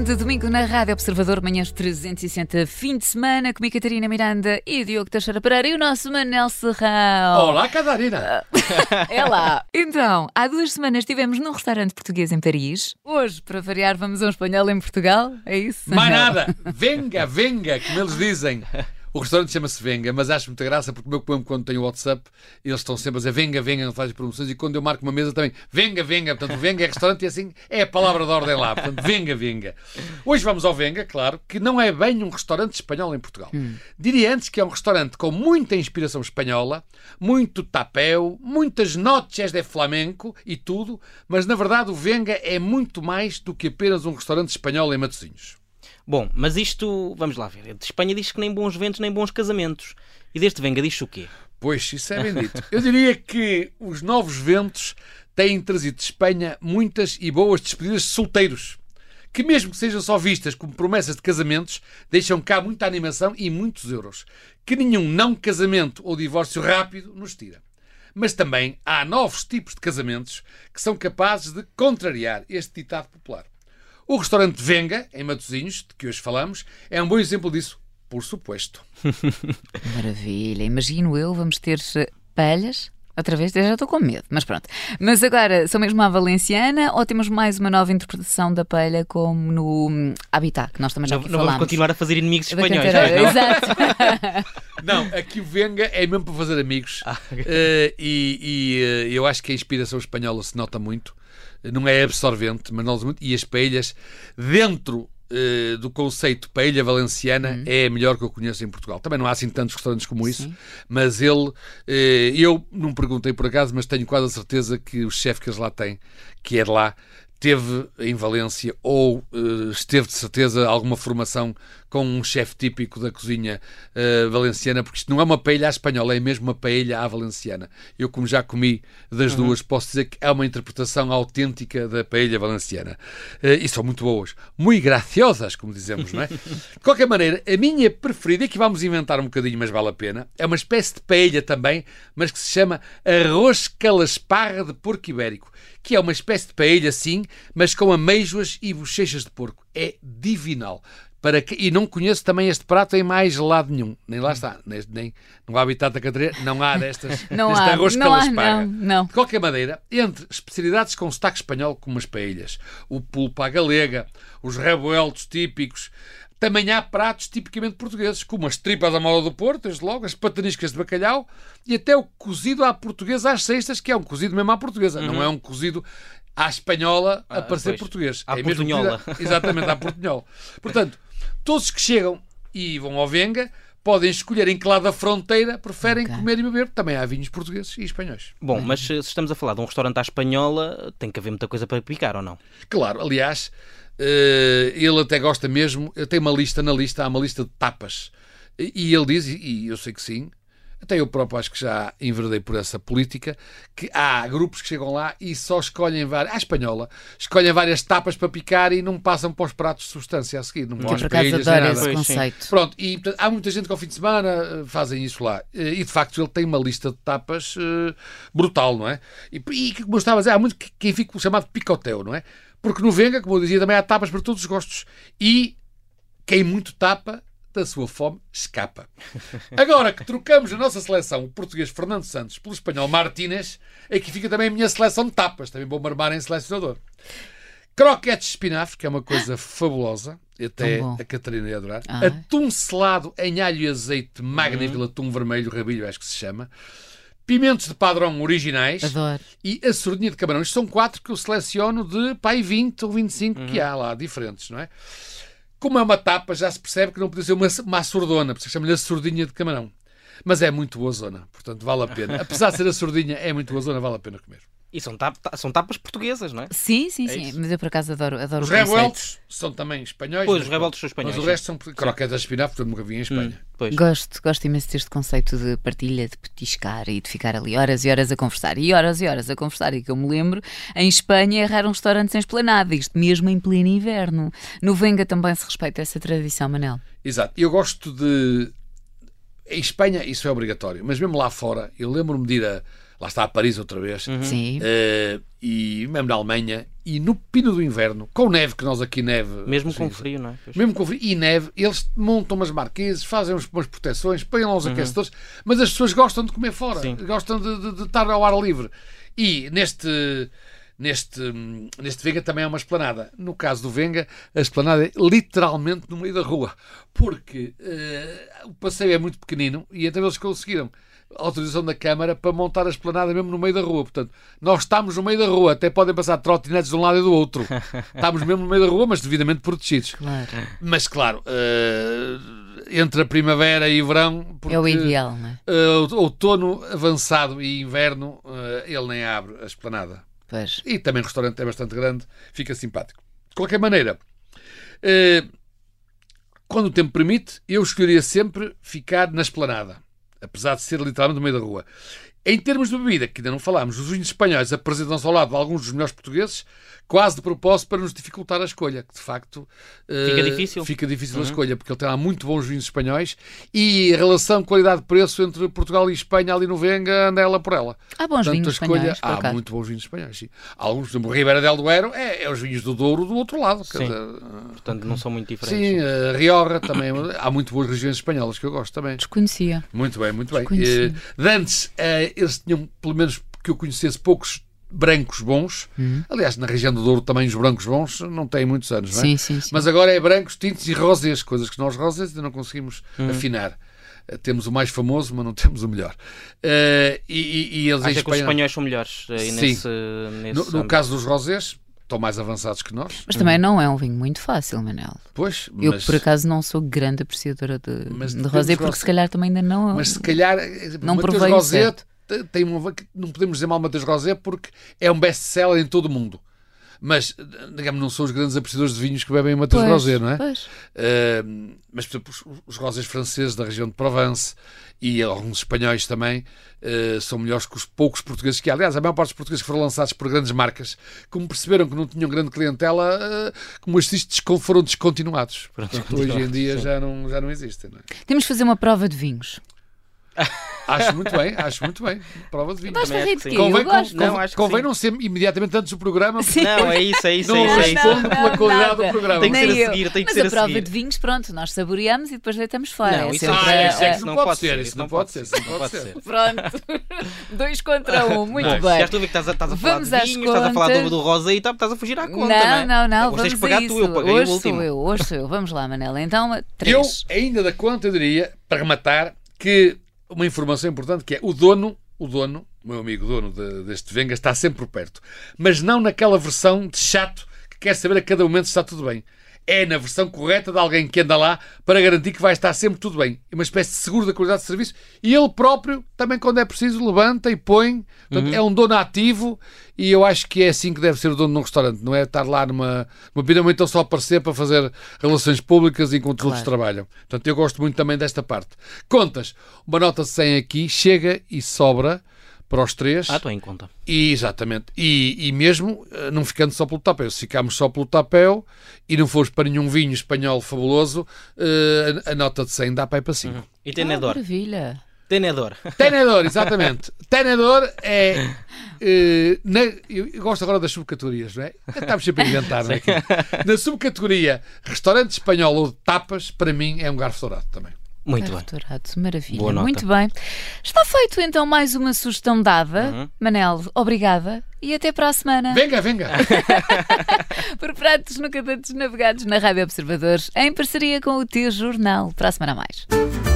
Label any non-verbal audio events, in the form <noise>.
grande domingo na Rádio Observador, manhãs 360, fim de semana, comigo Catarina Miranda e Diogo Teixeira Pereira e o nosso Manel Serrão. Olá, Catarina! <laughs> É lá. Então, há duas semanas estivemos num restaurante português em Paris. Hoje, para variar, vamos a um espanhol em Portugal. É isso? Mais nada! Venga, venga, como eles dizem. <laughs> O restaurante chama-se Venga, mas acho muita graça porque o meu combo, quando tem o WhatsApp, eles estão sempre a dizer Venga, Venga, não faz promoções. E quando eu marco uma mesa também, Venga, Venga. Portanto, Venga é restaurante e assim é a palavra de ordem lá. Portanto, Venga, Venga. Hoje vamos ao Venga, claro, que não é bem um restaurante espanhol em Portugal. Hum. Diria antes que é um restaurante com muita inspiração espanhola, muito tapéu, muitas noches de flamenco e tudo, mas na verdade o Venga é muito mais do que apenas um restaurante espanhol em Matosinhos. Bom, mas isto, vamos lá ver. De Espanha diz que nem bons ventos, nem bons casamentos. E deste Venga diz o quê? Pois, isso é bem dito. Eu diria que os novos ventos têm trazido de Espanha muitas e boas despedidas de solteiros. Que, mesmo que sejam só vistas como promessas de casamentos, deixam cá muita animação e muitos euros. Que nenhum não casamento ou divórcio rápido nos tira. Mas também há novos tipos de casamentos que são capazes de contrariar este ditado popular. O restaurante Venga, em Matosinhos, de que hoje falamos, é um bom exemplo disso, por suposto. <laughs> Maravilha. Imagino eu, vamos ter eh, palhas Outra vez, já estou com medo, mas pronto. Mas agora, são mesmo a valenciana ou temos mais uma nova interpretação da palha como no hum, Habitat, que nós também já não, aqui não falámos. vamos continuar a fazer inimigos espanhóis. Não? Exato. <laughs> não, aqui o Venga é mesmo para fazer amigos. Ah, okay. uh, e, e uh, eu acho que a inspiração espanhola se nota muito não é absorvente, mas nós muito. E as paelhas, dentro uh, do conceito paella valenciana, uhum. é a melhor que eu conheço em Portugal. Também não há assim tantos restaurantes como isso, Sim. mas ele, uh, eu não perguntei por acaso, mas tenho quase a certeza que o chefe que eles lá têm, que é de lá, teve em Valência ou uh, esteve de certeza alguma formação com um chefe típico da cozinha uh, valenciana, porque isto não é uma paella à espanhola, é mesmo uma paella à valenciana. Eu, como já comi das uhum. duas, posso dizer que é uma interpretação autêntica da paella valenciana. Uh, e são muito boas. Muito graciosas, como dizemos, não é? <laughs> de qualquer maneira, a minha preferida, e que vamos inventar um bocadinho, mas vale a pena, é uma espécie de paella também, mas que se chama arroz calasparra de porco ibérico, que é uma espécie de paella, sim, mas com ameijoas e bochechas de porco. É divinal. Para que, e não conheço também este prato em mais lado nenhum. Nem lá está. Nem, nem no Habitat da Catarina não há destas, <laughs> não deste há, arroz não há, não, não. De qualquer maneira, entre especialidades com sotaque espanhol, como as paelhas, o pulpo à galega, os rebueltos típicos, também há pratos tipicamente portugueses, como as tripas da moda do Porto, desde logo, as pataniscas de bacalhau e até o cozido à portuguesa às sextas, que é um cozido mesmo à portuguesa, uhum. não é um cozido à espanhola a ah, parecer pois. português. À é portunhola. Mesmo, <laughs> <laughs> exatamente, à portunhola. Portanto, todos que chegam e vão ao Venga podem escolher em que lado da fronteira preferem okay. comer e beber. Também há vinhos portugueses e espanhóis. Bom, mas se estamos a falar de um restaurante à espanhola, tem que haver muita coisa para picar, ou não? Claro, aliás, ele até gosta mesmo, tem uma lista na lista, há uma lista de tapas. E ele diz, e eu sei que sim, até eu próprio acho que já enverdei por essa política, que há grupos que chegam lá e só escolhem várias, à espanhola, escolhem várias tapas para picar e não passam para os pratos de substância a seguir. Não vão às paelhas, nada. esse conceito. Pronto, e portanto, há muita gente que ao fim de semana eh, fazem isso lá. Eh, e de facto ele tem uma lista de tapas uh, brutal, não é? E, e como eu estava a dizer, há muito quem fica chamado picoteo, não é? Porque no Venga, como eu dizia, também há tapas para todos os gostos. E quem muito tapa da sua fome escapa. Agora que trocamos a nossa seleção, o português Fernando Santos, pelo espanhol Martínez, aqui fica também a minha seleção de tapas. Também vou marmar em selecionador. Croquetes de espinafre, que é uma coisa fabulosa. Até a Catarina ia adorar. Ah. Atum selado em alho e azeite, magnífico, uhum. atum vermelho, rabilho, acho que se chama. Pimentos de padrão originais. Adoro. E a surdinha de camarão. Isto são quatro que eu seleciono de pai 20 ou 25 uhum. que há lá, diferentes, não é? Como é uma tapa, já se percebe que não podia ser uma, uma surdona, porque chama-lhe a surdinha de camarão. Mas é muito boa zona, portanto vale a pena. Apesar de ser a surdinha, é muito boa zona, vale a pena comer. E são, tap, são tapas portuguesas, não é? Sim, sim, é sim. Isso. Mas eu por acaso adoro, adoro os revoltos são também espanhóis. Pois, os revoltos são espanhóis. Mas o resto são croquetes de espinafre, portanto nunca vi em Espanha. Hum, gosto, gosto imenso deste conceito de partilha, de petiscar e de ficar ali horas e horas a conversar. E horas e horas a conversar. E que eu me lembro, em Espanha é raro um restaurante sem esplanada, isto mesmo em pleno inverno. No Venga também se respeita essa tradição, Manel. Exato. Eu gosto de. Em Espanha isso é obrigatório, mas mesmo lá fora, eu lembro-me de ir a lá está a Paris outra vez, Sim. eh, e mesmo na Alemanha, e no pino do inverno, com neve, que nós aqui neve. Mesmo com frio, não é? Pois. Mesmo com frio e neve, eles montam umas marquises, fazem uns- umas proteções, põem lá os aquecedores, mas as pessoas gostam de comer fora, Sim. gostam de, de- de estar ao ar livre. E neste. Neste, neste Venga também é uma esplanada. No caso do Venga, a esplanada é literalmente no meio da rua. Porque eh, o passeio é muito pequenino e então eles conseguiram autorização da Câmara para montar a esplanada mesmo no meio da rua. Portanto, nós estamos no meio da rua, até podem passar trotinetes de um lado e do outro. <laughs> estamos mesmo no meio da rua, mas devidamente protegidos. Claro. Mas claro, eh, entre a primavera e o verão, porque, É o ideal, não é? eh, outono avançado e inverno, eh, ele nem abre a esplanada. Pois. E também o restaurante é bastante grande, fica simpático. De qualquer maneira, quando o tempo permite, eu escolheria sempre ficar na esplanada, apesar de ser literalmente no meio da rua. Em termos de bebida, que ainda não falámos, os vinhos espanhóis apresentam-se ao lado de alguns dos melhores portugueses, quase de propósito para nos dificultar a escolha, que de facto eh, Fica difícil. fica difícil a escolha, porque ele tem lá muito bons vinhos espanhóis e a relação qualidade-preço entre Portugal e Espanha ali no Venga anda ela por ela. Há bons Portanto, vinhos a escolha, espanhóis, há muito bons vinhos espanhóis, sim. Alguns, exemplo, Ribeira del Duero é, é os vinhos do Douro do outro lado. Sim. dizer, Portanto, não são muito diferentes. sim, a Rioja também. há muito boas regiões espanholas que eu gosto também. Desconhecia. Muito bem, muito bem. Desconheci. Eh, de antes, eh, eles tinham, pelo menos que eu conhecesse, poucos brancos bons. Uhum. Aliás, na região do Douro também os brancos bons não têm muitos anos, não é? Sim, sim, sim. Mas agora é brancos, tintos e rosés, coisas que nós rosés ainda não conseguimos Hum. afinar. Eh, Temos o mais famoso, mas não <laughs> temos o melhor. Eh, e, e- e eles em Acha que os espanhóis são melhores aí Sim. nesse, nesse no, no caso dos rosés, estão mais avançados que nós. Mas também não é um vinho muito fácil, Manel. Pois, Eu, mas, por acaso, não sou grande apreciadora de, Mas de rosé, porque rosé. se calhar também ainda não. mas se calhar eh, Não provei o Rosé certo. Te- tem uma, não podemos dizer mal Mateus Rosé porque é um best-seller em todo o mundo. Mas, digamos, não são os grandes apreciadores de vinhos que bebem Mateus Pois, Rosé, não é? Pois. Uh, mas, por exemplo, os, os rosés franceses da região de Provence e alguns espanhóis também uh, são melhores que os poucos portugueses que há. Aliás, a maior parte dos portugueses que foram lançados por grandes marcas, como perceberam que não tinham grande clientela, uh, como estes foram descontinuados. Portanto, hoje em dia já não, já não existem. não é? Temos de fazer uma prova de vinhos. Acho muito bem, acho muito bem. Prova de vinho. Rir acho de quê? Convém, Eu gosto. con- Não, acho convém não ser imediatamente antes do programa, porque Sim. Não, é isso, é isso, é Não isso. É isso. responde pela qualidade do nada. programa. Tem que ser a eu. seguir, tem que Mas ser a a prova seguir. de vinhos, pronto, nós saboreamos e depois deitamos fora. Não, é isso sempre a- isso é a- que isso não pode ser, isso não pode ser, isso não pode ser. Pronto. <laughs> Dois contra um. Muito Não, bem. Já estou a ver que estás a, falar Vamos de às vinhos, estás a falar do, do rosé e tá- estás a fugir à conta, não, não, não, Vamos pagar a tu, isso. eu paguei hoje o último. sou eu, hoje sou eu. Vamos lá, Manela. Então, Eu, três. ainda da conta, eu diria, para rematar, que uma informação importante que é o dono, o dono, meu amigo dono de- deste Venga, está sempre perto. Mas não naquela versão de chato que quer saber a cada momento se está tudo bem. É na versão correta de alguém que anda lá para garantir que vai estar sempre tudo bem. É uma espécie de seguro da qualidade de serviço. E ele próprio, também quando é preciso, levanta e põe. Portanto, é um dono ativo e eu acho que é assim que deve ser o dono de um restaurante. Não é estar lá numa, numa ou então só aparecer para fazer relações públicas enquanto outros Claro. trabalham. Portanto, eu gosto muito também desta parte. Contas, uma nota de 100 aqui chega e sobra para os três. Ah, estou em conta. E, exatamente. E, e mesmo eh, não ficando só pelo tapéu. Se ficarmos só pelo tapéu e não fores para nenhum vinho espanhol fabuloso, eh, a, a nota de 100 dá para ir para 5. E Ah, tenedor. maravilha. Tenedor. <laughs> Tenedor, exatamente. Tenedor é. eh, na- eu, eu gosto agora das subcategorias, não é? Estamos sempre a inventar, não é? Na subcategoria restaurante espanhol ou tapas, para mim é um garfo dourado também. Muito bem. Maravilha. Boa nota. Muito bem. Está feito então mais uma sugestão dada. Uhum. Manel, obrigada e até para a semana. Venga, venga! <laughs> <laughs> Por pratos nunca tantos navegados na Rádio Observadores, em parceria com o teu jornal. Para a semana a mais.